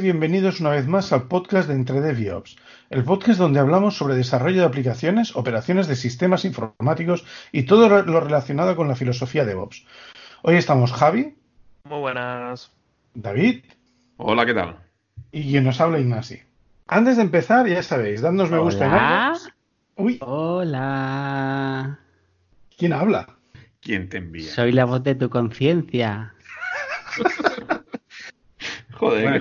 y bienvenidos una vez más al podcast de Entre DevOps, el podcast donde hablamos sobre desarrollo de aplicaciones, operaciones de sistemas informáticos y todo lo relacionado con la filosofía DevOps. Hoy estamos Javi. Muy buenas. David. Hola, ¿qué tal? Y quien nos habla Ignasi. Antes de empezar, ya sabéis, dadnos me gusta en. Uy. Hola. ¿Quién habla? ¿Quién te envía? Soy la voz de tu conciencia. Joder,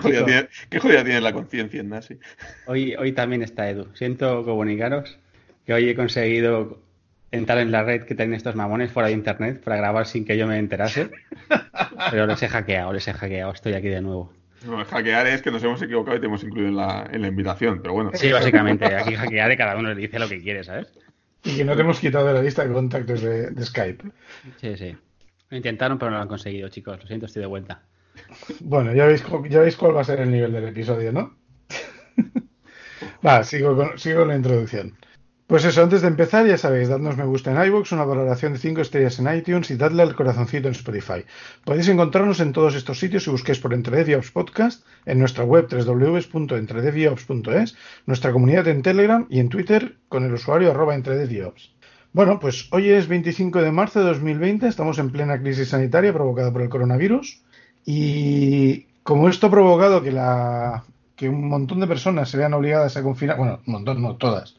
qué, jodida tiene, la conciencia, Ignasi. Hoy, hoy también está Edu. Siento comunicaros que hoy he conseguido entrar en la red que tienen estos mamones fuera de internet para grabar sin que yo me enterase. Pero les he hackeado, les he hackeado. Estoy aquí de nuevo. No, hackear es que nos hemos equivocado y te hemos incluido en la, en la invitación, pero bueno. Sí, básicamente. Aquí hackear y cada uno le dice lo que quiere, ¿sabes? Y que no te hemos quitado de la lista de contactos de, de Skype. Sí, sí. Lo intentaron, pero no lo han conseguido, chicos. Lo siento, estoy de vuelta. Bueno, ya veis, ya veis cuál va a ser el nivel del episodio, ¿no? Va, sigo con, sigo la introducción. Pues eso, antes de empezar, ya sabéis, dadnos me gusta en iVoox, una valoración de 5 estrellas en iTunes y dadle al corazoncito en Spotify. Podéis encontrarnos en todos estos sitios si busquéis por Entredeviops Podcast, en nuestra web www.entredeviops.es, nuestra comunidad en Telegram y en Twitter con el usuario arroba entredeviops. Bueno, pues hoy es 25 de marzo de 2020, estamos en plena crisis sanitaria provocada por el coronavirus y como esto ha provocado que, la, que un montón de personas se vean obligadas a confinar, bueno, un montón, no todas,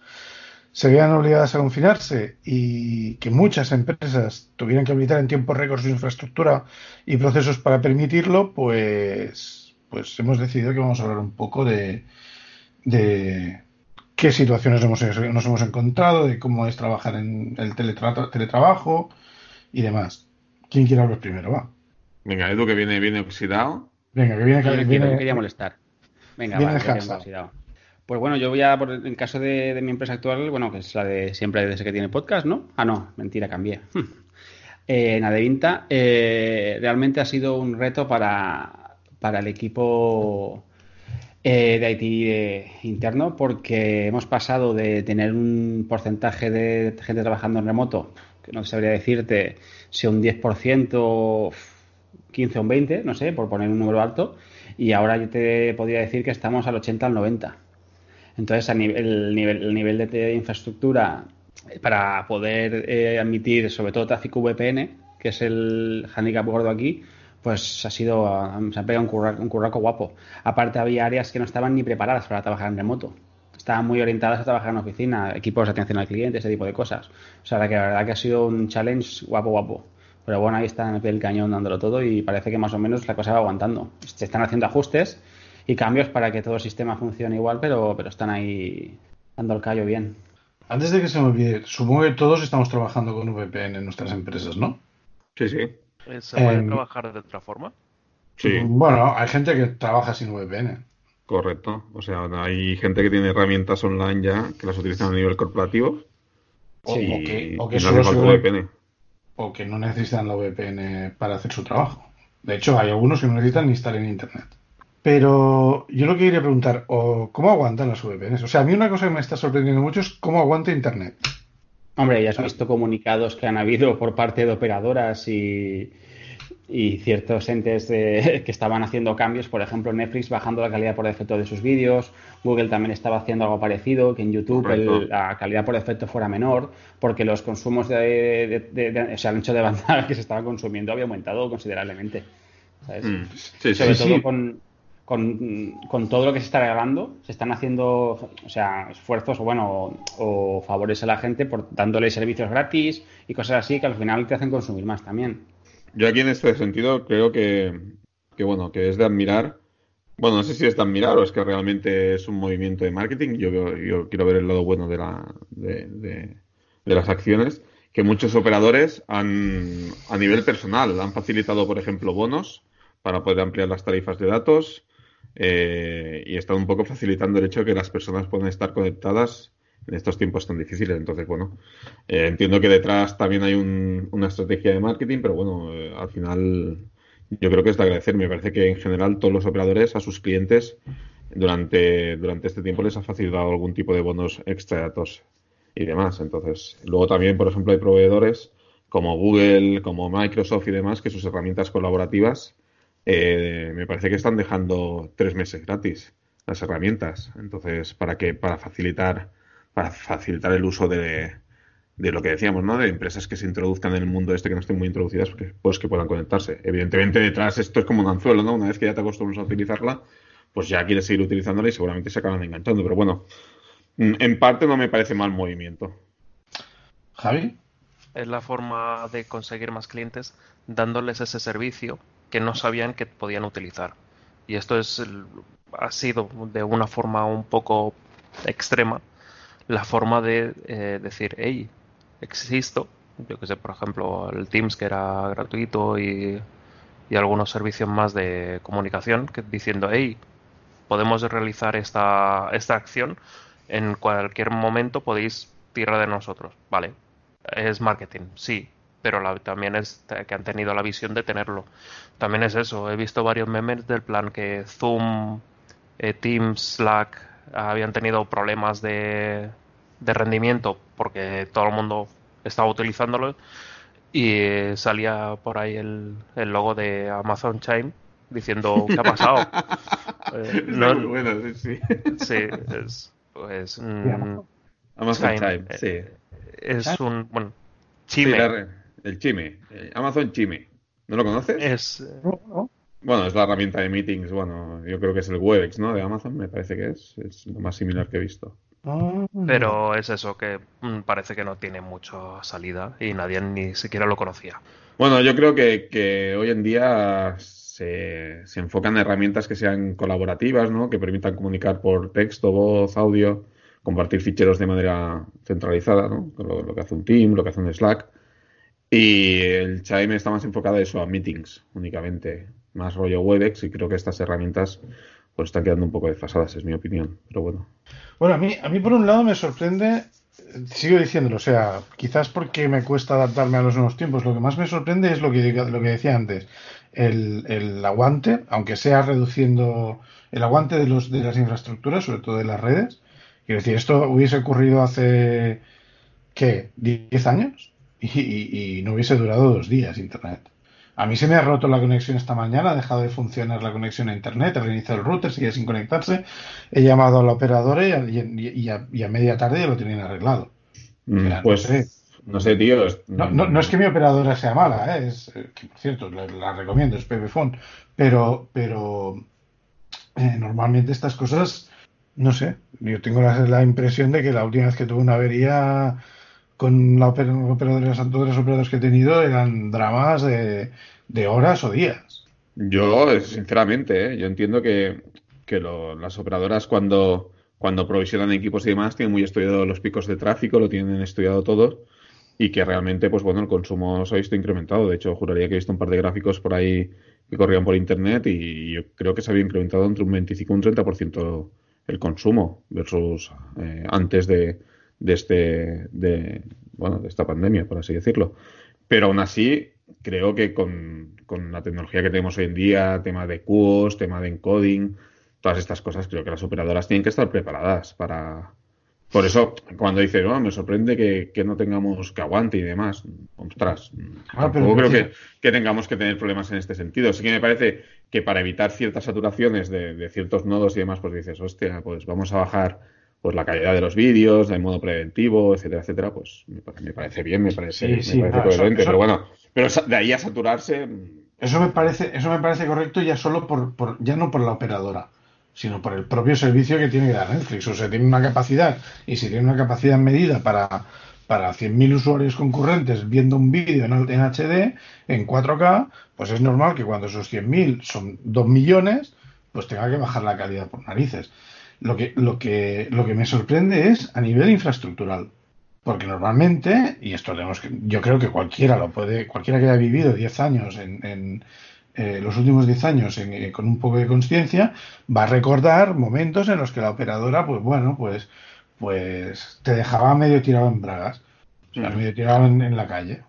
se vean obligadas a confinarse y que muchas empresas tuvieran que habilitar en tiempo récord su infraestructura y procesos para permitirlo, pues, pues hemos decidido que vamos a hablar un poco de, de qué situaciones hemos, nos hemos encontrado, de cómo es trabajar en el teletrabajo y demás. ¿Quién quiere hablar primero? Va. Venga, Edu, que viene, viene oxidado. Venga, que viene, que viene, quería molestar. Venga, viene va, oxidado. Pues bueno, yo voy a, por el caso de, mi empresa actual, bueno, que es la de siempre desde que tiene podcast, ¿no? Ah, no, mentira, cambié. eh, en Adevinta, eh, realmente ha sido un reto para, para el equipo eh, de IT eh, interno porque hemos pasado de tener un porcentaje de gente trabajando en remoto, que no sabría decirte si un 10%, 15 o un 20, no sé, por poner un número alto, y ahora yo te podría decir que estamos al 80 al 90. Entonces, el, nivel, el nivel de, infraestructura para poder eh, admitir sobre todo tráfico VPN, que es el handicap gordo aquí, pues ha sido, se ha pegado un, curraco, guapo. Aparte había áreas que no estaban ni preparadas para trabajar en remoto. Estaban muy orientadas a trabajar en oficina, equipos de atención al cliente, ese tipo de cosas. O sea, la verdad que ha sido un challenge guapo, guapo. Pero bueno, ahí está en el cañón dándolo todo y parece que más o menos la cosa va aguantando. Se están haciendo ajustes y cambios para que todo el sistema funcione igual, pero, pero están ahí dando el callo bien. Antes de que se me olvide, supongo que todos estamos trabajando con VPN en nuestras empresas, ¿no? Sí, sí. ¿Se puede em, trabajar de otra forma? Sí. Bueno, hay gente que trabaja sin VPN. Correcto. O sea, hay gente que tiene herramientas online ya que las utilizan a nivel corporativo. O, que, o que solo VPN. O que no necesitan la VPN para hacer su trabajo. De hecho, hay algunos que no necesitan ni estar en Internet. Pero yo lo que quería preguntar, ¿cómo aguantan las VPNs? O sea, a mí una cosa que me está sorprendiendo mucho es cómo aguanta Internet. Hombre, ya has visto comunicados que han habido por parte de operadoras y, ciertos entes que estaban haciendo cambios, por ejemplo Netflix bajando la calidad por defecto de sus vídeos, Google también estaba haciendo algo parecido, que en YouTube la calidad por defecto fuera menor, porque los consumos de, o sea, el ancho de banda que se estaba consumiendo había aumentado considerablemente. ¿sabes? Mm. Sí, Sobre todo con con, todo lo que se está regalando, se están haciendo, o sea, esfuerzos o bueno, o, favores a la gente por dándole servicios gratis y cosas así que al final te hacen consumir más también. Yo aquí en este sentido creo que, bueno, que es de admirar. Bueno, no sé si es de admirar o es que realmente es un movimiento de marketing. Yo, yo quiero ver el lado bueno de, la, de, las acciones. Que muchos operadores han, a nivel personal, han facilitado, por ejemplo, bonos para poder ampliar las tarifas de datos eh, y está un poco facilitando el hecho de que las personas puedan estar conectadas en estos tiempos tan difíciles. Entonces, bueno, eh, entiendo que detrás también hay una estrategia de marketing, pero bueno, eh, al final yo creo que es de agradecer. Me parece que en general todos los operadores a sus clientes durante, durante este tiempo les ha facilitado algún tipo de bonos extra datos y demás. Entonces, luego también, por ejemplo, hay proveedores como Google, como Microsoft y demás, que sus herramientas colaborativas eh, me parece que están dejando tres meses gratis las herramientas. Entonces, ¿para qué? Para facilitar, para facilitar el uso de, de lo que decíamos, ¿no? De empresas que se introduzcan en el mundo este que no estén muy introducidas, pues, pues que puedan conectarse. Evidentemente, detrás esto es como un anzuelo, ¿no? Una vez que ya te acostumbras a utilizarla, pues ya quieres seguir utilizándola y seguramente se acaban enganchando. Pero bueno, mm, en parte no me parece mal movimiento. Javi. Es la forma de conseguir más clientes dándoles ese servicio que no sabían que podían utilizar. Y esto es ha sido de una forma un poco extrema la forma de eh, decir, hey, existo. Yo que sé, por ejemplo, el Teams que era gratuito y, y algunos servicios más de comunicación que, diciendo, hey, podemos realizar esta, esta acción en cualquier momento podéis tirar de nosotros. Vale, es marketing, sí, pero también es que han tenido la visión de tenerlo. También es eso, he visto varios memes del plan que Zoom, eh, Teams, Slack habían tenido problemas de, de rendimiento porque todo el mundo estaba utilizándolo y salía por ahí el, el logo de Amazon Chime diciendo qué ha pasado. eh, no, muy bueno, sí, sí. Sí, es pues mm, Amazon Chime, sí. Eh, es un bueno Chime. Sí, la, el Chime, Amazon Chime. ¿No lo conoces? Es bueno, es la herramienta de meetings, bueno, yo creo que es el Webex, ¿no? De Amazon, me parece que es, es lo más similar que he visto. Pero es eso, que mm, parece que no tiene mucha salida y nadie ni siquiera lo conocía. Bueno, yo creo que, que hoy en día se, se, enfocan en herramientas que sean colaborativas, ¿no? Que permitan comunicar por texto, voz, audio, compartir ficheros de manera centralizada, ¿no? Lo, lo que hace un Team, lo que hace un Slack. Y el Chime está más enfocado a eso, a meetings únicamente, más rollo Webex, y creo que estas herramientas pues están quedando un poco desfasadas, es mi opinión. Pero bueno. Bueno, a mí, a mí por un lado me sorprende, sigo diciéndolo, o sea, quizás porque me cuesta adaptarme a los nuevos tiempos, lo que más me sorprende es lo que, lo que decía antes, el, el aguante, aunque sea reduciendo el aguante de, los, de las infraestructuras, sobre todo de las redes. Quiero decir, esto hubiese ocurrido hace, ¿qué? ¿10 años? Y, y, y no hubiese durado dos días Internet. A mí se me ha roto la conexión esta mañana, ha dejado de funcionar la conexión a internet, ha reiniciado el router, sigue sin conectarse. He llamado a la operadora y a, y a, y a media tarde ya lo tenían arreglado. Mm, pues no sé. no sé, tío. No, no, no, es que mi operadora sea mala, ¿eh? es, que, por cierto, la, la recomiendo, es Pepefone, pero, pero eh, normalmente estas cosas, no sé, yo tengo la, la impresión de que la última vez que tuve una avería con la operadora, todos los operadores que he tenido eran dramas de, de horas o días. Yo, sinceramente, ¿eh? yo entiendo que, que lo, las operadoras cuando, cuando provisionan equipos y demás tienen muy estudiado los picos de tráfico, lo tienen estudiado todo y que realmente, pues bueno, el consumo se ha visto incrementado. De hecho, juraría que he visto un par de gráficos por ahí que corrían por internet y yo creo que se había incrementado entre un 25 y un 30% el consumo versus eh, antes de, de este de bueno de esta pandemia por así decirlo. Pero aún así creo que con, con la tecnología que tenemos hoy en día tema de QoS tema de encoding todas estas cosas creo que las operadoras tienen que estar preparadas para por eso cuando dice oh, me sorprende que, que, no tengamos que aguante y demás ostras ah, tampoco creo que, que, tengamos que tener problemas en este sentido. Sí que me parece que para evitar ciertas saturaciones de, de ciertos nodos y demás pues dices hostia pues vamos a bajar pues la calidad de los vídeos, de modo preventivo, etcétera, etcétera, pues me, parece bien, me parece, sí, sí, me parece coherente, eso, pero bueno, pero de ahí a saturarse. Eso me parece, eso me parece correcto ya solo por, por, ya no por la operadora, sino por el propio servicio que tiene que dar Netflix. O sea, tiene una capacidad, y si tiene una capacidad medida para, para 100.000 usuarios concurrentes viendo un vídeo en, en, HD, en 4K, pues es normal que cuando esos 100.000 son 2 millones, pues tenga que bajar la calidad por narices. Lo que, lo, que, lo que me sorprende es a nivel infraestructural. Porque normalmente, y esto tenemos que, yo creo que cualquiera lo puede, cualquiera que haya vivido 10 años en, en eh, los últimos 10 años en, eh, con un poco de conciencia, va a recordar momentos en los que la operadora, pues bueno, pues, pues te dejaba medio tirado en bragas, o sea, medio tirado en, en la calle.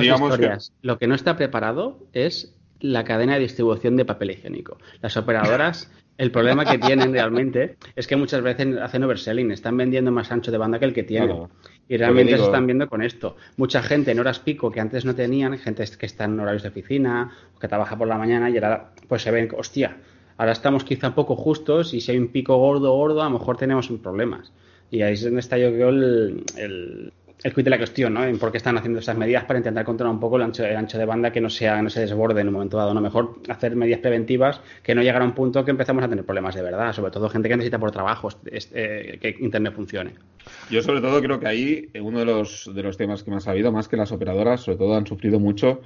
Digamos que... Lo que no está preparado es la cadena de distribución de papel higiénico. Las operadoras el problema que tienen realmente es que muchas veces hacen overselling, están vendiendo más ancho de banda que el que tienen. Claro. Y realmente se están viendo con esto. Mucha gente en horas pico que antes no tenían, gente que está en horarios de oficina, o que trabaja por la mañana y ahora pues se ven, hostia, ahora estamos quizá un poco justos y si hay un pico gordo, gordo, a lo mejor tenemos problemas. Y ahí es donde está yo creo el, el quid de la cuestión, ¿no? En por qué están haciendo estas medidas para intentar controlar un poco el ancho, ancho de banda que no sea, no se desborde en un momento dado, ¿no? Mejor hacer medidas preventivas que no llegar a un punto que empezamos a tener problemas de verdad, sobre todo gente que necesita por trabajo eh, que Internet funcione. Yo sobre todo creo que ahí uno de los, de los temas que más ha habido, más que las operadoras, sobre todo han sufrido mucho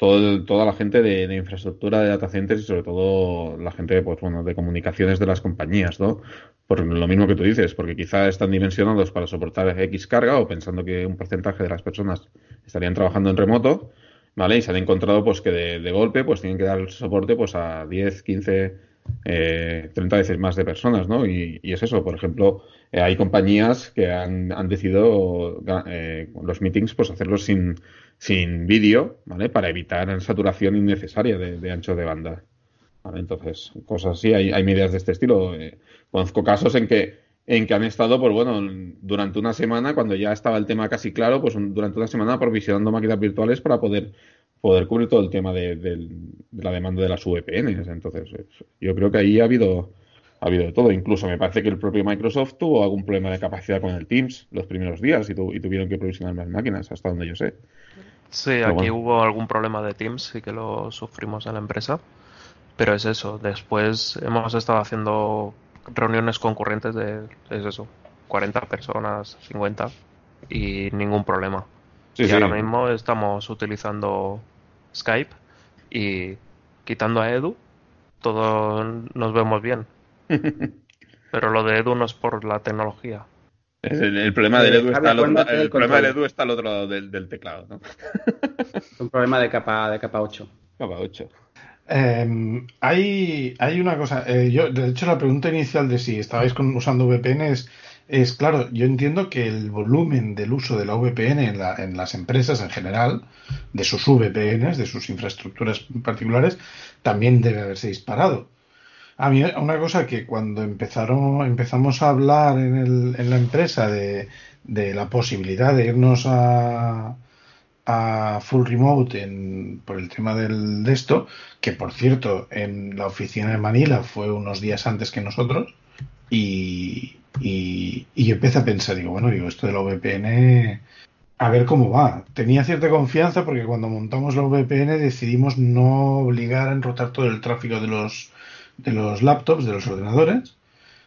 toda la gente de, infraestructura de data centers y sobre todo la gente pues bueno de comunicaciones de las compañías no por lo mismo que tú dices porque quizá están dimensionados para soportar X carga o pensando que un porcentaje de las personas estarían trabajando en remoto vale y se han encontrado pues que de, golpe pues tienen que dar soporte pues a 10 15 eh, 30 veces más de personas no y, es eso por ejemplo eh, hay compañías que han, decidido eh, los meetings pues hacerlos sin sin vídeo, ¿vale? Para evitar saturación innecesaria de, ancho de banda. ¿Vale? Entonces, cosas así, hay, hay medidas de este estilo. Eh, conozco casos en que, en que han estado, pues bueno, durante una semana, cuando ya estaba el tema casi claro, pues durante una semana provisionando máquinas virtuales para poder poder cubrir todo el tema de, la demanda de las VPNs. Entonces, yo creo que ahí ha habido ha habido de todo. Incluso me parece que el propio Microsoft tuvo algún problema de capacidad con el Teams los primeros días y, y tuvieron que provisionar más máquinas, hasta donde yo sé. Sí, aquí hubo algún problema de Teams, y que lo sufrimos en la empresa. Pero es eso, después hemos estado haciendo reuniones concurrentes de, es eso, 40 personas, 50, y ningún problema. y ahora mismo estamos utilizando Skype y quitando a Edu, todos nos vemos bien. Pero lo de Edu no es por la tecnología. El, problema del Edu está al otro, el problema del Edu está al otro lado del, teclado, ¿no? un problema de capa, de capa 8. Capa 8. Em, hay, hay una cosa, eh, yo, de hecho la pregunta inicial de si estabais usando VPN es, claro, yo entiendo que el volumen del uso de la VPN en, la, en las empresas en general, de sus VPNs, de sus infraestructuras particulares, también debe haberse disparado. A mí una cosa que cuando empezaron, empezamos a hablar en, el, en la empresa de, la posibilidad de irnos a, a full remote en, por el tema del, de esto, que por cierto en la oficina de Manila fue unos días antes que nosotros, y, y, y empecé a pensar, digo, bueno, digo, esto de la VPN, a ver cómo va. Tenía cierta confianza porque cuando montamos la VPN decidimos no obligar a enrotar todo el tráfico de los de los laptops, de los ordenadores,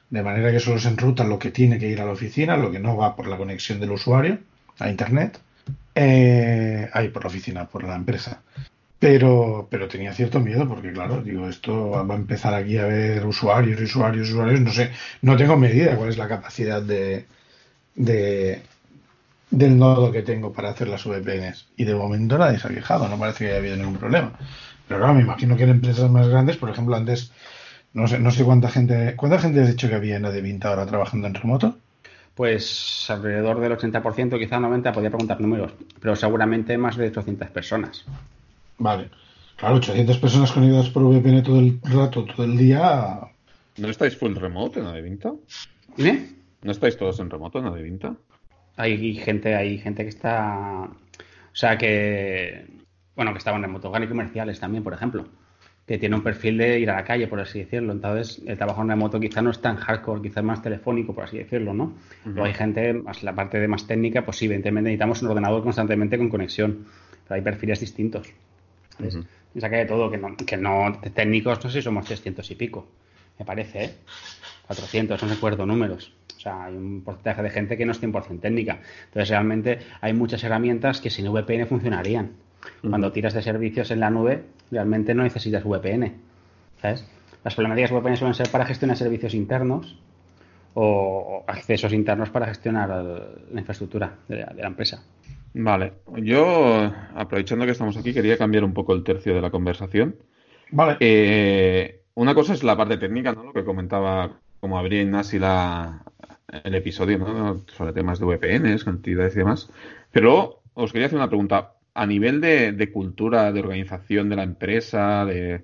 de manera que solo se enruta lo que tiene que ir a la oficina, lo que no va por la conexión del usuario a Internet, eh, ahí por la oficina, por la empresa. Pero, pero tenía cierto miedo porque, claro, digo, esto va a empezar aquí a ver usuarios, usuarios, usuarios. No sé, no tengo medida cuál es la capacidad de, de del nodo que tengo para hacer las VPNs. Y de momento nadie se ha quejado, no parece que haya habido ningún problema. Pero claro, me imagino que en empresas más grandes, por ejemplo, antes no sé, no sé cuánta gente. ¿Cuánta gente has dicho que había en Adevinta ahora trabajando en remoto? Pues alrededor del 80%, quizá 90%, podría preguntar números, pero seguramente más de 800 personas. Vale. Claro, 800 personas conectadas por VPN todo el rato, todo el día. ¿No estáis full remote en Adevinta? ¿Eh? ¿No estáis todos en remoto en Adevinta? Hay gente, hay gente que está. O sea, que. Bueno, que estaban en remoto. y comerciales también, por ejemplo que tiene un perfil de ir a la calle, por así decirlo. Entonces, el trabajo en remoto quizá no es tan hardcore, quizá es más telefónico, por así decirlo, ¿no? Luego hay gente, más la parte de más técnica, pues sí, evidentemente necesitamos un ordenador constantemente con conexión, pero hay perfiles distintos. Uh saca de todo, que no, que no técnicos, no sé si somos 300 y pico, me parece, ¿eh? 400, no recuerdo números. O sea, hay un porcentaje de gente que no es 100% técnica. Entonces, realmente hay muchas herramientas que sin VPN funcionarían. Cuando tiras de servicios en la nube, realmente no necesitas VPN. ¿Sabes? Las problemáticas VPN suelen ser para gestionar servicios internos o accesos internos para gestionar la infraestructura de la, empresa. Vale, yo aprovechando que estamos aquí quería cambiar un poco el tercio de la conversación. Vale. Eh, una cosa es la parte técnica, ¿no? Lo que comentaba como abría Ignasi la, el episodio, ¿no? Sobre temas de VPNs, cantidades y demás. Pero os quería hacer una pregunta a nivel de, cultura, de organización de la empresa, de,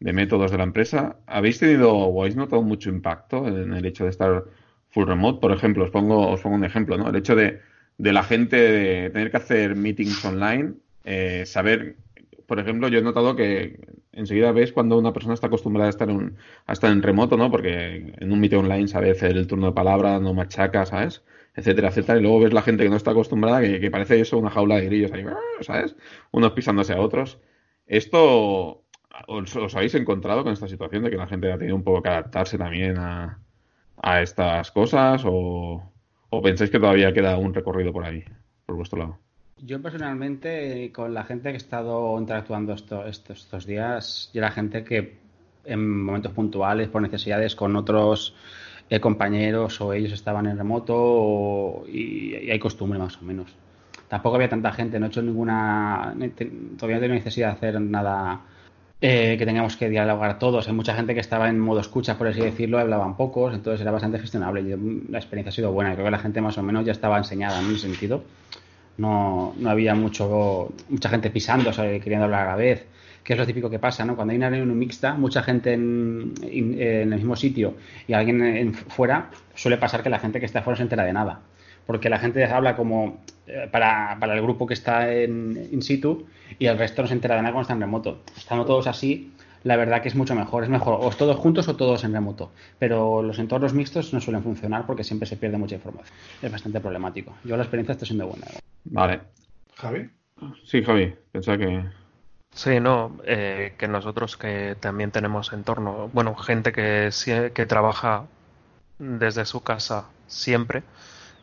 métodos de la empresa, ¿habéis tenido o habéis notado mucho impacto en el hecho de estar full remote? Por ejemplo, os pongo, os pongo un ejemplo, ¿no? El hecho de, de la gente de tener que hacer meetings online, eh, saber, por ejemplo, yo he notado que enseguida ves cuando una persona está acostumbrada a estar, en, a estar en remoto, ¿no? Porque en un meeting online sabe hacer el turno de palabra, no machaca, ¿sabes? Etcétera, etcétera. Y luego ves la gente que no está acostumbrada, que, parece eso una jaula de grillos ahí, ¿sabes? Unos pisándose a otros. Esto, ¿os, habéis encontrado con esta situación de que la gente ha tenido un poco que adaptarse también a, a estas cosas? O, ¿O pensáis que todavía queda un recorrido por ahí, por vuestro lado? Yo personalmente, con la gente que he estado interactuando estos, estos días, y la gente que en momentos puntuales, por necesidades con otros eh, compañeros o ellos estaban en remoto y, hay costumbre más o menos. Tampoco había tanta gente, no he hecho ninguna, todavía no tengo necesidad de hacer nada eh, que tengamos que dialogar todos. Hay mucha gente que estaba en modo escucha, por así decirlo, hablaban pocos, entonces era bastante gestionable. la experiencia ha sido buena, creo que la gente más o menos ya estaba enseñada en ese sentido. No, no había mucho, mucha gente pisando, queriendo hablar a la vez que es lo típico que pasa, ¿no? Cuando hay una reunión mixta, mucha gente en, el mismo sitio y alguien en, fuera, suele pasar que la gente que está fuera no se entera de nada. Porque la gente habla como eh, para, el grupo que está en in situ y el resto no se entera de nada cuando está en remoto. Estando todos así, la verdad que es mucho mejor. Es mejor o todos juntos o todos en remoto. Pero los entornos mixtos no suelen funcionar porque siempre se pierde mucha información. Es bastante problemático. Yo la experiencia está siendo buena. Vale. ¿Javi? Sí, Javi. Pensaba que Sí, no, eh, que nosotros que también tenemos entorno, bueno, gente que, que trabaja desde su casa siempre,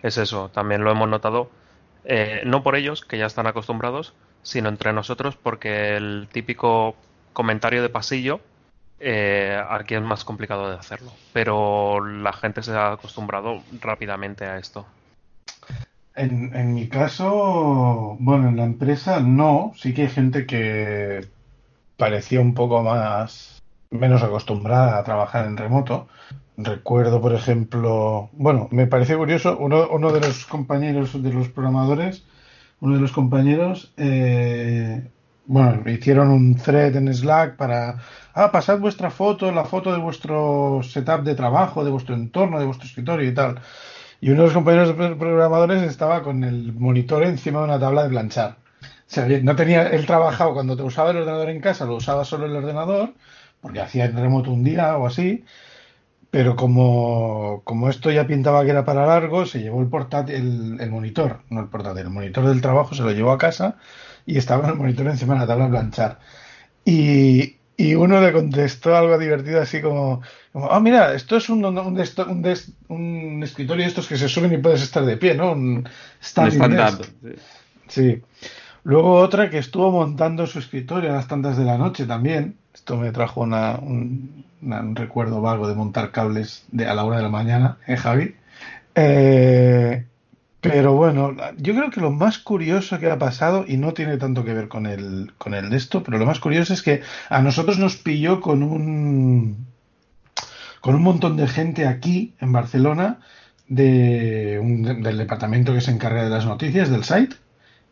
es eso, también lo hemos notado, eh, no por ellos, que ya están acostumbrados, sino entre nosotros, porque el típico comentario de pasillo, eh, aquí es más complicado de hacerlo, pero la gente se ha acostumbrado rápidamente a esto. En, en mi caso, bueno, en la empresa no, sí que hay gente que parecía un poco más, menos acostumbrada a trabajar en remoto. Recuerdo, por ejemplo, bueno, me parece curioso, uno, uno de los compañeros de los programadores, uno de los compañeros, eh, bueno, hicieron un thread en Slack para, ah, pasad vuestra foto, la foto de vuestro setup de trabajo, de vuestro entorno, de vuestro escritorio y tal. Y uno de los compañeros programadores estaba con el monitor encima de una tabla de planchar. O sea, no tenía, él trabajaba cuando te usaba el ordenador en casa, lo usaba solo el ordenador, porque hacía en remoto un día o así, pero como, como esto ya pintaba que era para largo, se llevó el portátil, el, monitor, no el portátil, el monitor del trabajo se lo llevó a casa y estaba en el monitor encima de la tabla de planchar. Y, y uno le contestó algo divertido así como, ah, mira, esto es un, un, un, un, escritorio de estos que se suben y puedes estar de pie, ¿no? Un stand sí. Luego otra que estuvo montando su escritorio a las tantas de la noche también. Esto me trajo una, un, recuerdo vago de montar cables de, a la hora de la mañana, ¿eh, Javi? Eh, pero bueno, yo creo que lo más curioso que ha pasado, y no tiene tanto que ver con el, con el de esto, pero lo más curioso es que a nosotros nos pilló con un, con un montón de gente aquí, en Barcelona, de del departamento que se encarga de las noticias del site,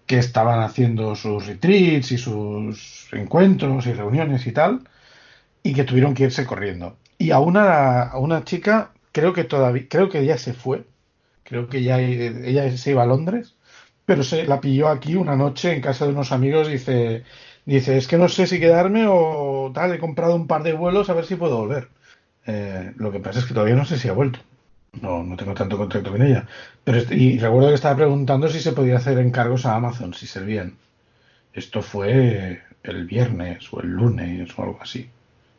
que estaban haciendo sus retreats y sus encuentros y reuniones y tal, y que tuvieron que irse corriendo. Y a una, a una chica, creo que todavía, creo que ya se fue, creo que ya ella se iba a Londres, pero se la pilló aquí una noche en casa de unos amigos. Dice, dice es que no sé si quedarme o tal, he comprado un par de vuelos a ver si puedo volver. Eh, lo que pasa es que todavía no sé si ha vuelto. No, no tengo tanto contacto con ella. Pero y recuerdo que estaba preguntando si se podía hacer encargos a Amazon, si servían. Esto fue el viernes o el lunes o algo así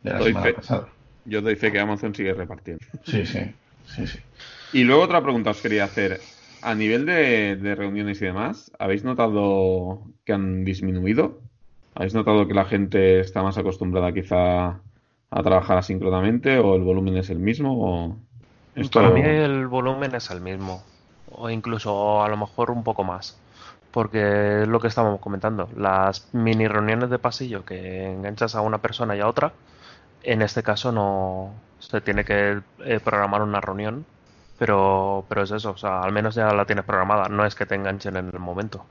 de la semana pasada. Yo doy fe que Amazon sigue repartiendo. Sí, sí, sí, sí. Y luego otra pregunta os quería hacer. A nivel de, reuniones y demás, ¿habéis notado que han disminuido? ¿Habéis notado que la gente está más acostumbrada quizá a trabajar asíncronamente o el volumen es el mismo? O esto... Para mí el volumen es el mismo o incluso a lo mejor un poco más porque es lo que estábamos comentando. Las mini reuniones de pasillo que enganchas a una persona y a otra, en este caso no se tiene que eh, programar una reunión pero, pero es eso, o sea, al menos ya la tienes programada, no es que te enganchen en el momento.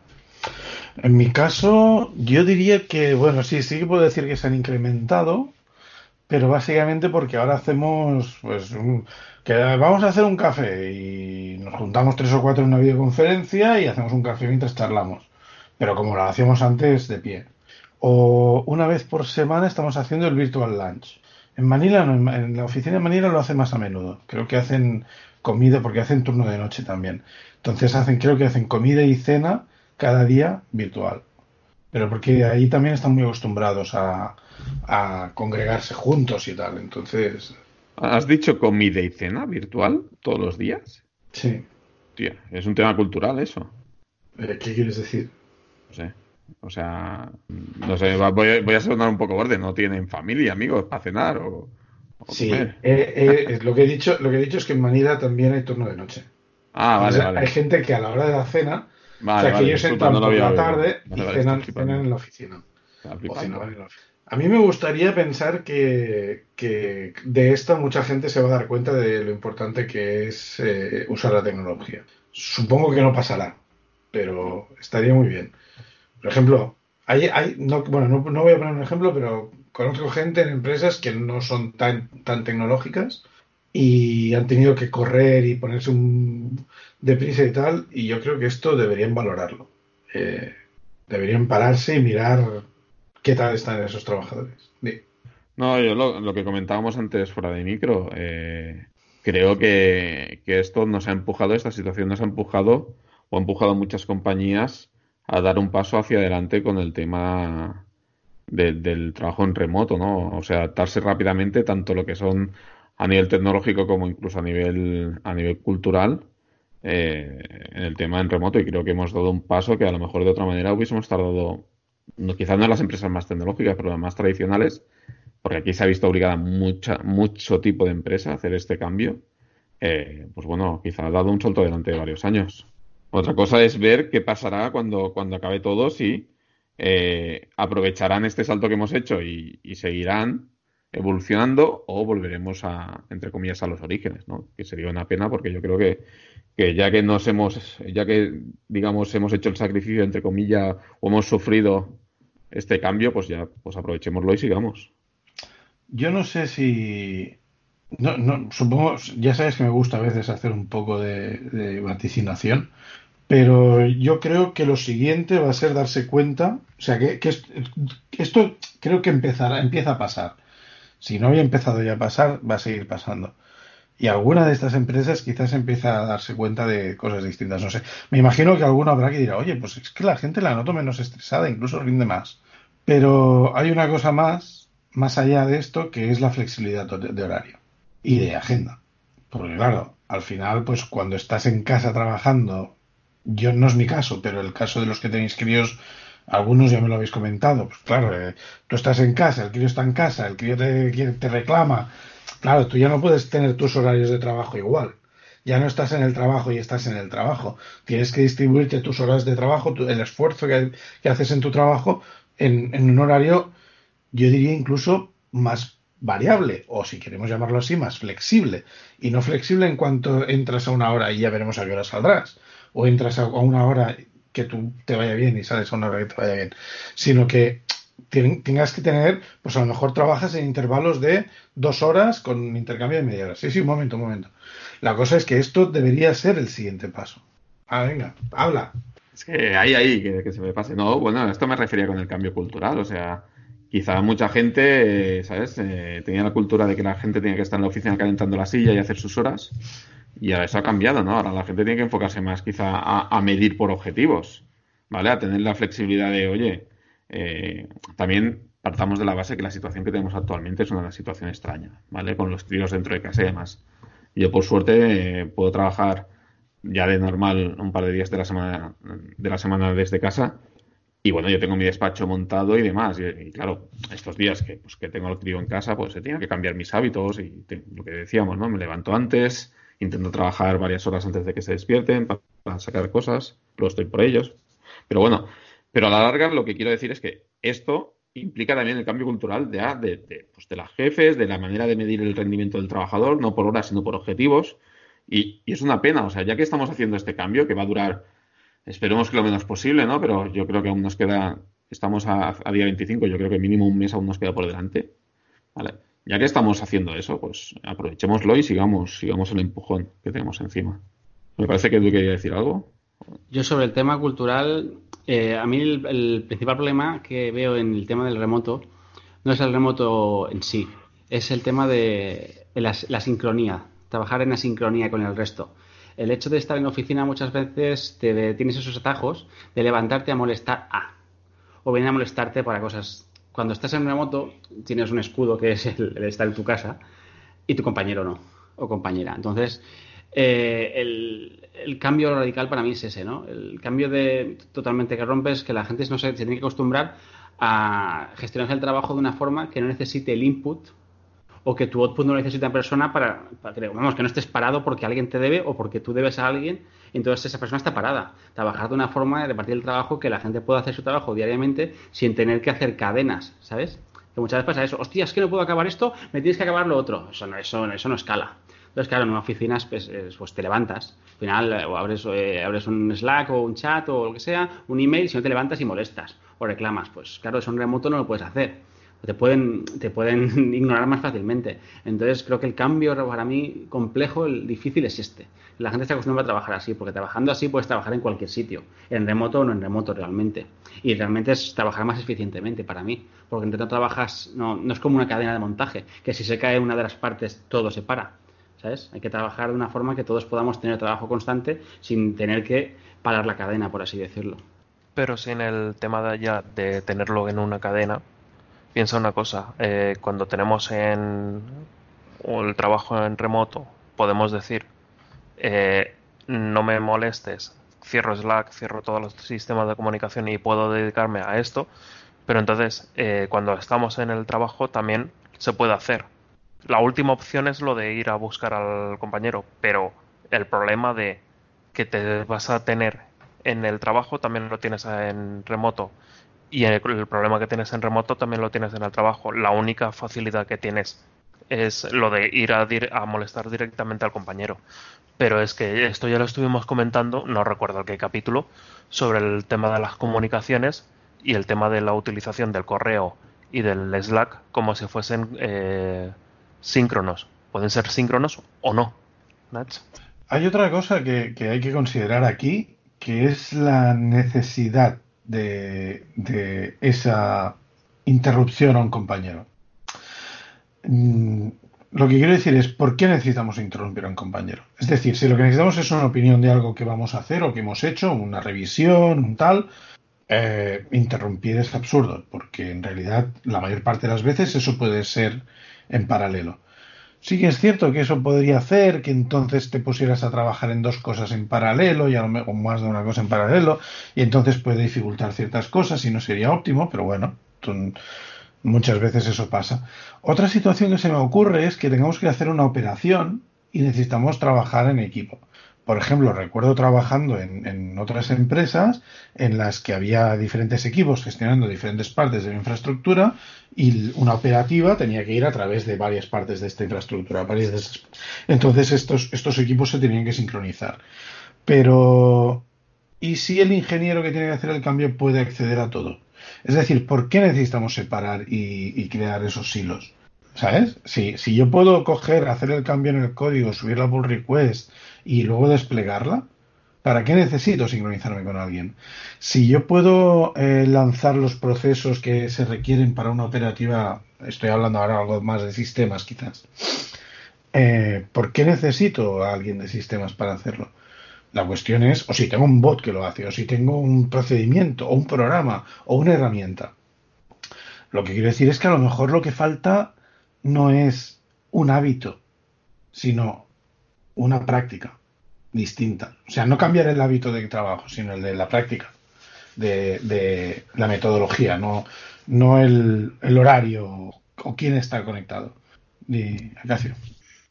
En mi caso, yo diría que, bueno, sí, sí que puedo decir que se han incrementado, pero básicamente porque ahora hacemos, pues, que vamos a hacer un café y nos juntamos tres o cuatro en una videoconferencia y hacemos un café mientras charlamos, pero como lo hacíamos antes de pie. O una vez por semana estamos haciendo el virtual lunch. En Manila, en la oficina de Manila lo hacen más a menudo. Creo que hacen comida porque hacen turno de noche también. Entonces hacen, creo que hacen comida y cena cada día virtual. Pero porque ahí también están muy acostumbrados a, a congregarse juntos y tal. Entonces. ¿Has dicho comida y cena virtual todos los días? Sí. Tía, es un tema cultural eso. Eh, ¿Qué quieres decir? No sé. O sea, no sé, voy, a sonar un poco borde. ¿No tienen familia, amigos, para cenar o, Sí, eh, eh, lo, que he dicho, lo que he dicho es que en Manila también hay turno de noche. Ah, vale, vale. Hay gente que a la hora de la cena, o sea, que ellos entran por la tarde y cenan, en la oficina. A mí me gustaría pensar que, de esto mucha gente se va a dar cuenta de lo importante que es eh, usar la tecnología. Supongo que no pasará, pero estaría muy bien. Por ejemplo, hay, hay no, bueno, no, no, voy a poner un ejemplo, pero conozco gente en empresas que no son tan, tan tecnológicas y han tenido que correr y ponerse un deprisa y tal, y yo creo que esto deberían valorarlo. Eh, deberían pararse y mirar qué tal están esos trabajadores. No, yo lo, que comentábamos antes fuera de micro, eh, creo que, que, esto nos ha empujado, esta situación nos ha empujado o ha empujado muchas compañías a dar un paso hacia adelante con el tema del trabajo en remoto, ¿no? O sea, adaptarse rápidamente tanto lo que son a nivel tecnológico como incluso a nivel a nivel cultural eh, en el tema en remoto. Y creo que hemos dado un paso que a lo mejor de otra manera hubiésemos tardado no, quizás no en las empresas más tecnológicas pero las más tradicionales porque aquí se ha visto obligada mucha mucho tipo de empresa a hacer este cambio. Eh, pues bueno quizá ha dado un salto adelante de varios años. Otra cosa es ver qué pasará cuando, cuando acabe todo, si eh, aprovecharán este salto que hemos hecho y, seguirán evolucionando o volveremos a, entre comillas, a los orígenes, ¿no? Que sería una pena porque yo creo que, que ya que nos hemos, ya que, digamos, hemos hecho el sacrificio, entre comillas, o hemos sufrido este cambio, pues ya, pues aprovechémoslo y sigamos. Yo no sé si no, no, supongo, ya sabes que me gusta a veces hacer un poco de, de, vaticinación. Pero yo creo que lo siguiente va a ser darse cuenta, o sea, que, esto creo que empezará, empieza a pasar. Si no había empezado ya a pasar, va a seguir pasando. Y alguna de estas empresas quizás empieza a darse cuenta de cosas distintas. No sé. Me imagino que alguno habrá que dirá, oye, pues es que la gente la noto menos estresada, incluso rinde más. Pero hay una cosa más, más allá de esto, que es la flexibilidad de horario y de agenda. Porque claro, al final, pues cuando estás en casa trabajando yo no es mi caso, pero el caso de los que tenéis críos, algunos ya me lo habéis comentado. Pues claro, eh, tú estás en casa, el crío está en casa, el crío te, te reclama. Claro, tú ya no puedes tener tus horarios de trabajo igual. Ya no estás en el trabajo y estás en el trabajo. Tienes que distribuirte tus horas de trabajo, el esfuerzo que, que haces en tu trabajo en, en un horario, yo diría incluso más variable, o si queremos llamarlo así, más flexible. Y no flexible en cuanto entras a una hora y ya veremos a qué hora saldrás o entras a una hora que tú te vaya bien y sales a una hora que te vaya bien, sino que tengas que tener, pues a lo mejor trabajas en intervalos de dos horas con intercambio de media hora. Sí, sí, un momento, un momento. La cosa es que esto debería ser el siguiente paso. Ah, venga, habla. Es que hay ahí que, se me pase. No, bueno, esto me refería con el cambio cultural. O sea, quizá mucha gente, ¿sabes? Eh, tenía la cultura de que la gente tenía que estar en la oficina calentando la silla y hacer sus horas. Y ahora eso ha cambiado, ¿no? Ahora la gente tiene que enfocarse más quizá a, medir por objetivos, ¿vale? A tener la flexibilidad de, oye, eh, también partamos de la base que la situación que tenemos actualmente es una situación extraña, ¿vale? Con los críos dentro de casa y demás. Yo, por suerte, eh, puedo trabajar ya de normal un par de días de la semana, de la semana desde casa. Y bueno, yo tengo mi despacho montado y demás. Y, claro, estos días que, pues, que tengo el crío en casa, pues se tiene que cambiar mis hábitos y lo que decíamos, ¿no? Me levanto antes, intento trabajar varias horas antes de que se despierten para, sacar cosas, lo estoy por ellos. Pero bueno, pero a la larga lo que quiero decir es que esto implica también el cambio cultural de, de, de, pues de las jefes, de la manera de medir el rendimiento del trabajador, no por horas, sino por objetivos. Y, es una pena, o sea, ya que estamos haciendo este cambio, que va a durar, esperemos que lo menos posible, ¿no? Pero yo creo que aún nos queda, estamos a, a día 25, yo creo que mínimo un mes aún nos queda por delante. ¿vale? Ya que estamos haciendo eso, pues aprovechémoslo y sigamos, sigamos el empujón que tenemos encima. Me parece que tú querías decir algo. Yo sobre el tema cultural, eh, a mí el, principal problema que veo en el tema del remoto no es el remoto en sí, es el tema de la, sincronía, trabajar en la sincronía con el resto. El hecho de estar en oficina muchas veces te, tienes esos atajos de levantarte a molestar a, o venir a molestarte para cosas cuando estás en remoto tienes un escudo que es el, estar en tu casa y tu compañero no, o compañera. Entonces, eh, el, cambio radical para mí es ese, ¿no? El cambio de totalmente que rompes, que la gente no se tiene que acostumbrar a gestionar el trabajo de una forma que no necesite el input o que tu output no una persona para, para que, vamos, que no estés parado porque alguien te debe o porque tú debes a alguien, entonces esa persona está parada. Trabajar de una forma de repartir el trabajo que la gente pueda hacer su trabajo diariamente sin tener que hacer cadenas, ¿sabes? Que muchas veces pasa eso, hostia, es que no puedo acabar esto, me tienes que acabar lo otro. Eso no, eso, eso no escala. Entonces, claro, en una oficina pues, pues te levantas. Al final, eh, o abres, eh, abres un Slack o un chat o lo que sea, un email, si no te levantas y molestas o reclamas. Pues claro, eso en remoto no lo puedes hacer te pueden, te pueden ignorar más fácilmente. Entonces creo que el cambio para mí complejo, el difícil es este. La gente se acostumbra a trabajar así, porque trabajando así puedes trabajar en cualquier sitio, en remoto o no en remoto realmente. Y realmente es trabajar más eficientemente para mí, porque entre no trabajas, no, no es como una cadena de montaje, que si se cae una de las partes todo se para. ¿Sabes? Hay que trabajar de una forma que todos podamos tener trabajo constante sin tener que parar la cadena, por así decirlo. Pero sin el tema de ya de tenerlo en una cadena, piensa una cosa, eh, cuando tenemos en el trabajo en remoto, podemos decir, eh, no me molestes, cierro Slack, cierro todos los sistemas de comunicación y puedo dedicarme a esto, pero entonces eh, cuando estamos en el trabajo también se puede hacer. La última opción es lo de ir a buscar al compañero, pero el problema de que te vas a tener en el trabajo también lo tienes en remoto y el, problema que tienes en remoto también lo tienes en el trabajo. La única facilidad que tienes es lo de ir a, a molestar directamente al compañero. Pero es que esto ya lo estuvimos comentando, no recuerdo el qué capítulo, sobre el tema de las comunicaciones y el tema de la utilización del correo y del Slack como si fuesen eh, síncronos. Pueden ser síncronos o no. Hay otra cosa que hay que considerar aquí, que es la necesidad de, esa interrupción a un compañero. Mm, lo que quiero decir es, ¿por qué necesitamos interrumpir a un compañero? Es decir, si lo que necesitamos es una opinión de algo que vamos a hacer o que hemos hecho, una revisión, un tal, eh, interrumpir es absurdo, porque en realidad la mayor parte de las veces eso puede ser en paralelo. Sí que es cierto que eso podría hacer que entonces te pusieras a trabajar en dos cosas en paralelo y a lo mejor más de una cosa en paralelo y entonces puede dificultar ciertas cosas y no sería óptimo, pero bueno, muchas veces eso pasa. Otra situación que se me ocurre es que tengamos que hacer una operación y necesitamos trabajar en equipo. Por ejemplo, recuerdo trabajando en, otras empresas en las que había diferentes equipos gestionando diferentes partes de la infraestructura y una operativa tenía que ir a través de varias partes de esta infraestructura. Entonces estos, estos equipos se tenían que sincronizar. Pero, ¿y si el ingeniero que tiene que hacer el cambio puede acceder a todo? Es decir, ¿por qué necesitamos separar y, crear esos silos? ¿Sabes? Si, si yo puedo coger, hacer el cambio en el código, subir la pull request, y luego desplegarla, ¿para qué necesito sincronizarme con alguien? Si yo puedo eh, lanzar los procesos que se requieren para una operativa, estoy hablando ahora algo más de sistemas quizás, eh, ¿por qué necesito a alguien de sistemas para hacerlo? La cuestión es, o si tengo un bot que lo hace, o si tengo un procedimiento, o un programa, o una herramienta. Lo que quiero decir es que a lo mejor lo que falta no es un hábito, sino una práctica distinta. O sea, no cambiar el hábito de trabajo, sino el de la práctica, de, la metodología, no, no el, horario o quién está conectado. Y.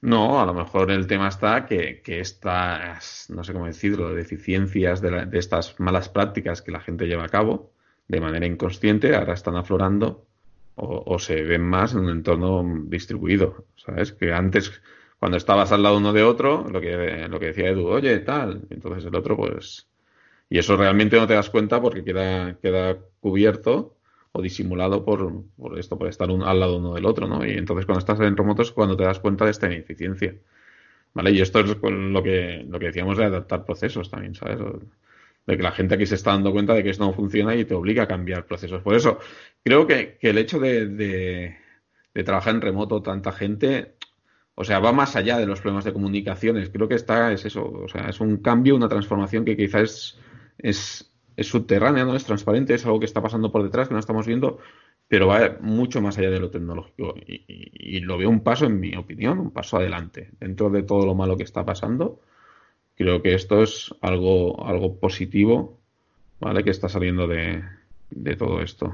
No, a lo mejor el tema está que, que estas, no sé cómo decirlo, deficiencias de, de, estas malas prácticas que la gente lleva a cabo de manera inconsciente ahora están aflorando o, se ven más en un entorno distribuido. ¿Sabes? Que antes cuando estabas al lado uno de otro, lo que, lo que decía Edu, oye, tal, entonces el otro, pues. Y eso realmente no te das cuenta porque queda, queda cubierto o disimulado por, por esto, por estar un, al lado uno del otro, ¿no? Y entonces cuando estás en remoto es cuando te das cuenta de esta ineficiencia. ¿Vale? Y esto es lo que, lo que decíamos de adaptar procesos también, ¿sabes? De que la gente aquí se está dando cuenta de que esto no funciona y te obliga a cambiar procesos. Por eso, creo que, el hecho de, de, trabajar en remoto tanta gente, o sea, va más allá de los problemas de comunicaciones. Creo que está, es eso, o sea, es un cambio, una transformación que quizás es, es subterránea, no es transparente, es algo que está pasando por detrás, que no estamos viendo, pero va mucho más allá de lo tecnológico. Y, lo veo un paso, en mi opinión, un paso adelante. Dentro de todo lo malo que está pasando, creo que esto es algo, algo positivo, ¿vale? Que está saliendo de, de todo esto.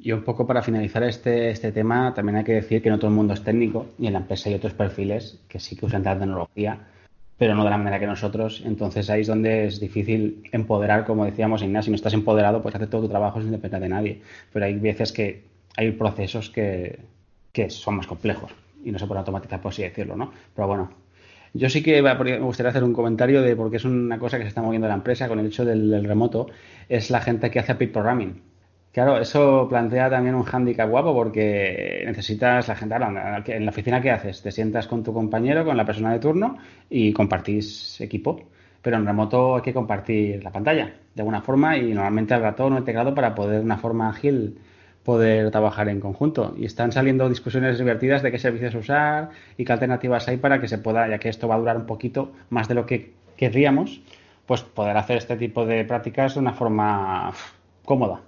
Y un poco para finalizar este, este tema, también hay que decir que no todo el mundo es técnico y en la empresa hay otros perfiles que sí que usan la tecnología pero no de la manera que nosotros. Entonces ahí es donde es difícil empoderar, como decíamos, Ignacio, si no estás empoderado, pues hacer todo tu trabajo sin depender de nadie. Pero hay veces que hay procesos que, son más complejos y no se pueden automatizar, por así decirlo, ¿no? Pero bueno, yo sí que me gustaría hacer un comentario de porque es una cosa que se está moviendo la empresa con el hecho del, remoto, es la gente que hace pit programming. Claro, eso plantea también un hándicap guapo porque necesitas la gente. En la oficina, ¿qué haces? Te sientas con tu compañero, con la persona de turno y compartís equipo. Pero en remoto hay que compartir la pantalla de alguna forma y normalmente habrá todo no integrado para poder de una forma ágil poder trabajar en conjunto. Y están saliendo discusiones divertidas de qué servicios usar y qué alternativas hay para que se pueda, ya que esto va a durar un poquito más de lo que querríamos, pues poder hacer este tipo de prácticas de una forma cómoda.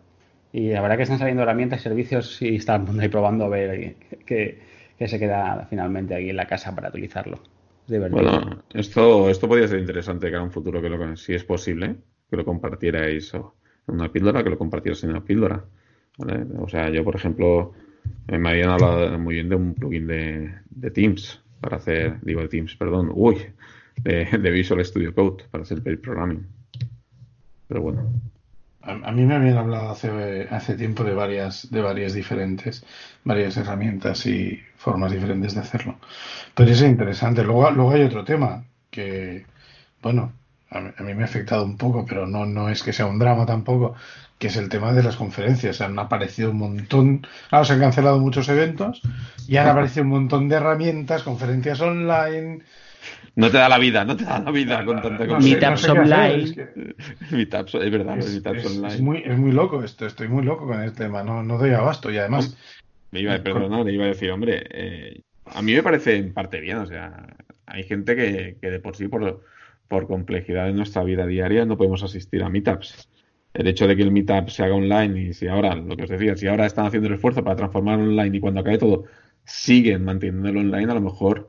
Y la verdad que están saliendo herramientas y servicios y están ahí probando a ver qué, se queda finalmente aquí en la casa para utilizarlo. Bueno, esto, esto podría ser interesante que era un futuro que lo, si es posible, que lo compartierais en una píldora, que lo compartierais en una píldora. O sea, yo, por ejemplo, me habían hablado muy bien de un plugin de, de Teams para hacer, digo de Teams, perdón, uy, de, de Visual Studio Code para hacer el programming. Pero bueno. A, mí me habían hablado hace, hace tiempo de varias, de varias diferentes, varias herramientas y formas diferentes de hacerlo. Pero es interesante. Luego, luego hay otro tema que, bueno, a mí, me ha afectado un poco, pero no, no es que sea un drama tampoco, que es el tema de las conferencias. Han aparecido un montón, ahora se han cancelado muchos eventos y han aparecido un montón de herramientas, conferencias online, no te da la vida, no te da la vida con tanta cosa. Meetups online. Es, es verdad, es, online. Es muy, es muy loco esto, estoy muy loco con este tema, no, no doy abasto y además... Me iba, perdona, le iba a decir, hombre, eh, a mí me parece en parte bien, o sea, hay gente que, que de por sí, por, por complejidad de nuestra vida diaria, no podemos asistir a meetups. El hecho de que el meetup se haga online y si ahora, lo que os decía, si ahora están haciendo el esfuerzo para transformarlo online y cuando acabe todo siguen manteniéndolo online, a lo mejor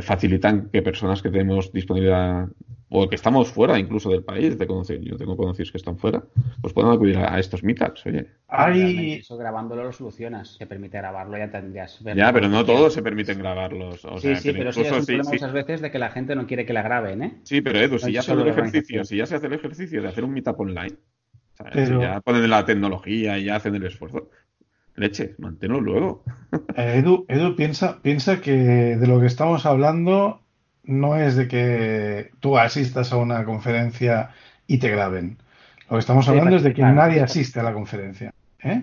facilitan que personas que tenemos disponibilidad o que estamos fuera incluso del país, de conocer, yo tengo conocidos que están fuera, pues puedan acudir a, estos meetups, oye. Hay... Eso grabándolo lo solucionas, se permite grabarlo, ya tendrías... Ya, pero no todos se permiten grabarlos. O sí, sí, pero sí es un problema muchas veces de que la gente no quiere que la graben, ¿eh? Sí, pero Edu, si ya se hace el ejercicio, si ya se hace el ejercicio de hacer un meetup online, si ya ponen la tecnología y ya hacen el esfuerzo, Leche, manténlo luego. Eh, Edu, Edu piensa, piensa que de lo que estamos hablando no es de que tú asistas a una conferencia y te graben. Lo que estamos hablando es de que nadie asiste a la conferencia. ¿eh?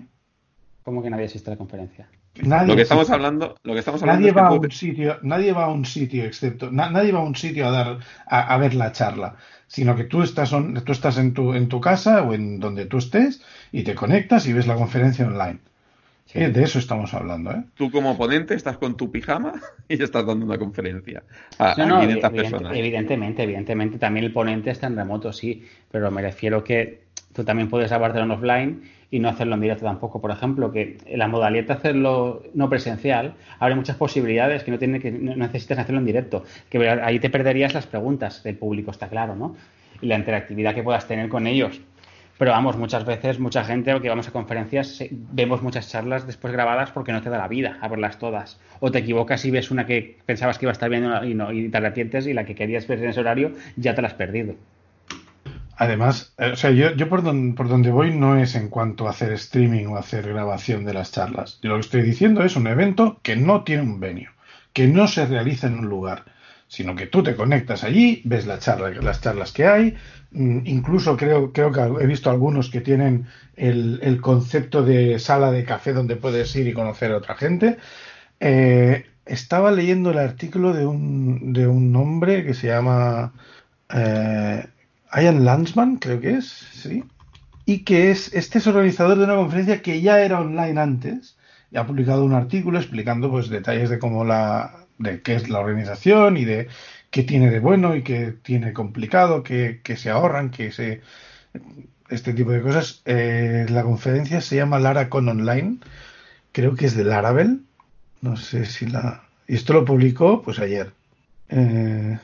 ¿Cómo que nadie asiste a la conferencia? lo que estamos hablando, lo que estamos hablando nadie va a un sitio, nadie va a un sitio excepto, nadie va a un sitio a dar a, ver la charla, sino que tú estás, tú estás en tu en tu casa o en donde tú estés y te conectas y ves la conferencia online. De eso estamos hablando, ¿eh? Tú como ponente estás con tu pijama y estás dando una conferencia a, personas. Evidentemente, evidentemente. También el ponente está en remoto, sí, pero me refiero que tú también puedes grabarte en offline y no hacerlo en directo tampoco. Por ejemplo, que la modalidad de hacerlo no presencial abre muchas posibilidades que no, tiene que no necesitas hacerlo en directo. Que ahí te perderías las preguntas del público, está claro, ¿no? Y la interactividad que puedas tener con ellos. Pero vamos, muchas veces, mucha gente, que vamos a conferencias, vemos muchas charlas después grabadas porque no te da la vida a verlas todas. O te equivocas y ves una que pensabas que iba a estar viendo y, no, y te arrepientes y la que querías ver en ese horario ya te la has perdido. Además, eh, o sea, yo, yo por, por, donde voy no es en cuanto a hacer streaming o hacer grabación de las charlas. Yo lo que estoy diciendo es un evento que no tiene un venio, que no se realiza en un lugar, sino que tú te conectas allí, ves la charla, las charlas que hay, mm, incluso creo, creo que he visto algunos que tienen el, concepto de sala de café donde puedes ir y conocer a otra gente. Eh, estaba leyendo el artículo de un, de un hombre que se llama eh, Ian Landsman, creo que es, sí, y que es, este es organizador de una conferencia que ya era online antes, y ha publicado un artículo explicando pues detalles de cómo la, de qué es la organización y de qué tiene de bueno y qué tiene complicado, qué, se ahorran, qué se este tipo de cosas. Eh, la conferencia se llama Laracon Online, creo que es de Laravel, no sé si la... Y esto lo publicó pues ayer. Eh,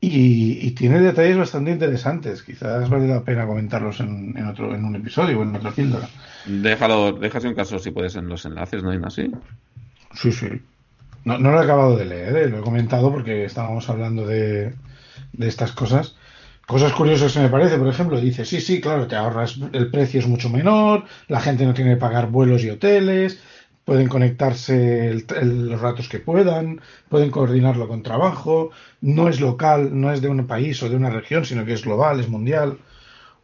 y, tiene detalles bastante interesantes. Quizás vale la pena comentarlos en, otro, en un episodio o en otra píldora. Déjalo, déjase un caso si puedes en los enlaces, ¿no hay así? Sí, sí. No, no lo he acabado de leer, ¿eh? lo he comentado porque estábamos hablando de, de estas cosas. Cosas curiosas que me parece, por ejemplo, dice, sí, sí, claro, te ahorras, el precio es mucho menor, la gente no tiene que pagar vuelos y hoteles, pueden conectarse los ratos que puedan, pueden coordinarlo con trabajo, no es local, no es de un país o de una región, sino que es global, es mundial.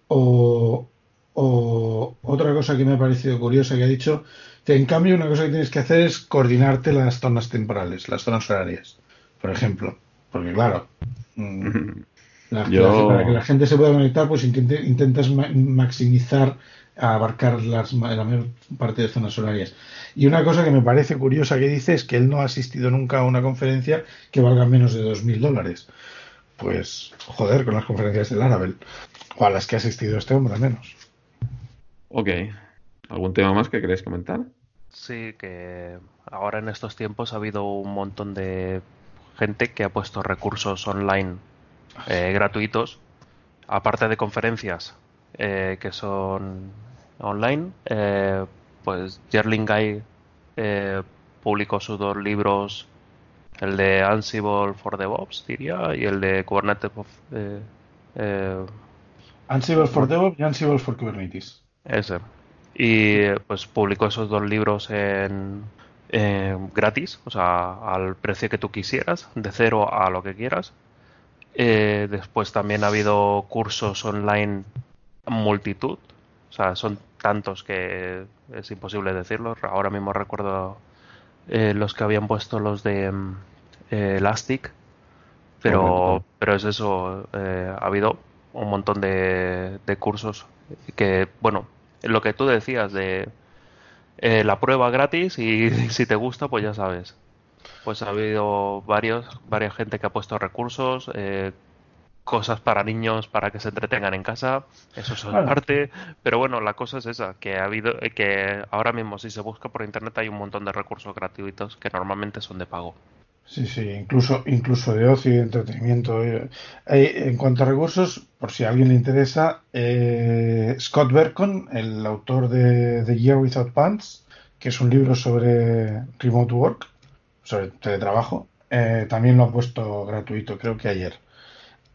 O, o otra cosa que me ha parecido curiosa que ha dicho, en cambio, una cosa que tienes que hacer es coordinarte las zonas temporales, las zonas horarias, por ejemplo. Porque claro, mm, para que la gente se pueda conectar, pues intentas maximizar, abarcar las, la mayor parte de zonas horarias. Y una cosa que me parece curiosa que dice es que él no ha asistido nunca a una conferencia que valga menos de 2.000 dólares. Pues, joder, con las conferencias del Laravel. O a las que ha asistido este hombre, al menos. Ok. ¿Algún tema más que queréis comentar? Sí, que ahora en estos tiempos ha habido un montón de gente que ha puesto recursos online eh, gratuitos, aparte de conferencias eh, que son online. Eh, pues Jerling Guy publicó sus dos libros, el de Ansible for DevOps, diría, y el de Kubernetes. Ansible for DevOps y Ansible for Kubernetes. Ese y pues publicó esos dos libros en, gratis, o sea, al precio que tú quisieras, de cero a lo que quieras. Eh, después también ha habido cursos online multitud, o sea, son tantos que es imposible decirlo. Ahora mismo recuerdo eh, los que habían puesto los de eh, Elastic, pero, pero es eso, ha habido un montón de, de cursos que, bueno, lo que tú decías de eh, la prueba gratis y si te gusta, pues ya sabes. Pues ha habido varios, varias gente que ha puesto recursos, eh, cosas para niños para que se entretengan en casa, eso es parte, pero bueno, la cosa es esa, que ha habido, que ahora mismo si se busca por internet hay un montón de recursos gratuitos que normalmente son de pago. Sí, sí, incluso, incluso de ocio y entretenimiento. Eh, en cuanto a recursos, por si a alguien le interesa, eh, Scott Berkon, el autor de The Year Without Pants, que es un libro sobre remote work, sobre teletrabajo, eh, también lo ha puesto gratuito, creo que ayer.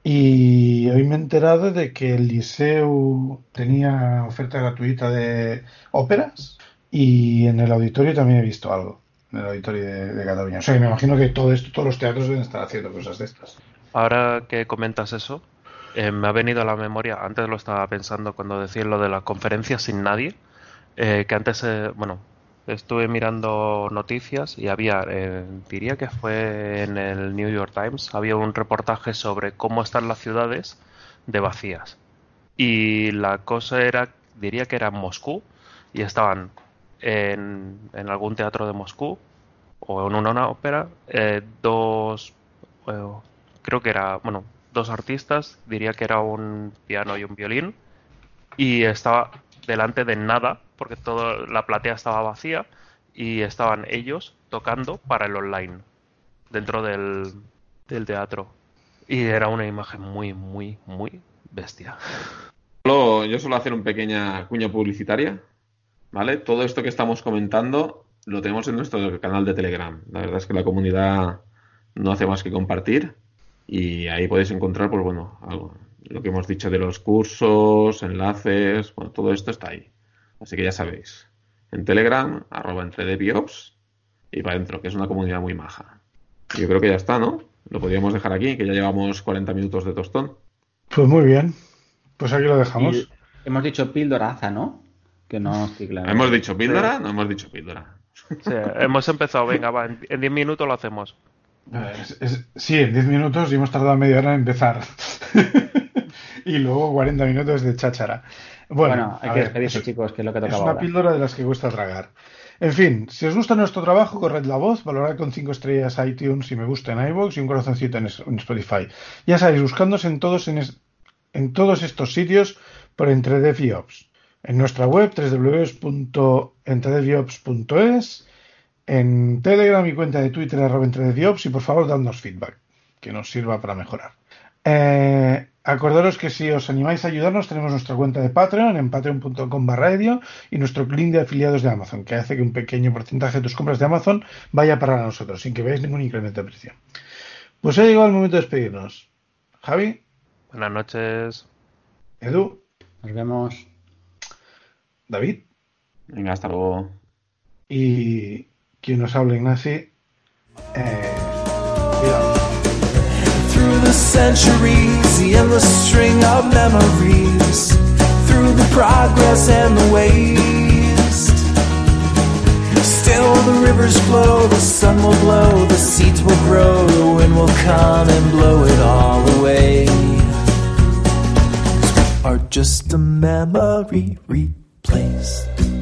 Y hoy me he enterado de que el Liceu tenía oferta gratuita de óperas y en el auditorio también he visto algo en el auditorio de, Cataluña. O sea, me imagino que todo esto, todos los teatros deben estar haciendo cosas de estas. Ahora que comentas eso, eh, me ha venido a la memoria, antes lo estaba pensando cuando decía lo de la conferencia sin nadie, eh, que antes, eh, bueno, estuve mirando noticias y había, diría que fue en el New York Times, había un reportaje sobre cómo están las ciudades de vacías. Y la cosa era, diría que era Moscú, y estaban en, algún teatro de Moscú o en una ópera eh, dos eh, creo que era bueno dos artistas diría que era un piano y un violín y estaba delante de nada porque toda la platea estaba vacía y estaban ellos tocando para el online dentro del, del teatro. Y era una imagen muy muy muy bestia. Yo suelo hacer una pequeña cuña publicitaria ¿vale? Todo esto que estamos comentando lo tenemos en nuestro canal de Telegram. La verdad es que la comunidad no hace más que compartir y ahí podéis encontrar, pues bueno, algo, lo que hemos dicho de los cursos, enlaces, bueno, todo esto está ahí. Así que ya sabéis, en Telegram, arroba entre de y para adentro, que es una comunidad muy maja. Yo creo que ya está, ¿no? lo podríamos dejar aquí, que ya llevamos 40 minutos de tostón. Pues muy bien. Pues aquí lo dejamos. hemos dicho píldoraza, ¿no? Que no claro. ¿Hemos dicho píldora? No hemos dicho píldora. Sí, hemos empezado, venga, va, en 10 minutos lo hacemos. sí, en 10 minutos y hemos tardado media hora en empezar. y luego 40 minutos de cháchara. Bueno, hay que despedirse, chicos, que es lo que tocaba. Es una píldora de las que cuesta tragar. En fin, si os gusta nuestro trabajo, corred la voz, valorad con 5 estrellas iTunes y me gusta en iVoox y un corazoncito en, Spotify. Ya sabéis, buscándonos en todos, en, todos estos sitios por EntreDevOps. En nuestra web, www.entredeviops.es, en Telegram y cuenta de Twitter, arroba EntreDevOps, y por favor, dadnos feedback, que nos sirva para mejorar. Eh, acordaros que si os animáis a ayudarnos, tenemos nuestra cuenta de Patreon en patreon.com barra y nuestro link de afiliados de Amazon, que hace que un pequeño porcentaje de tus compras de Amazon vaya para nosotros, sin que veáis ningún incremento de precio. Pues ha llegado el momento de despedirnos. Javi. Buenas noches. Edu. Nos vemos. David. Venga, hasta luego. Y quien nos habla, Ignasi. Eh, through the centuries, the endless string of memories, through the progress and the waste. Still the rivers flow, the sun will blow, the seeds will grow, the wind will come and blow it all away. Are just a memory place.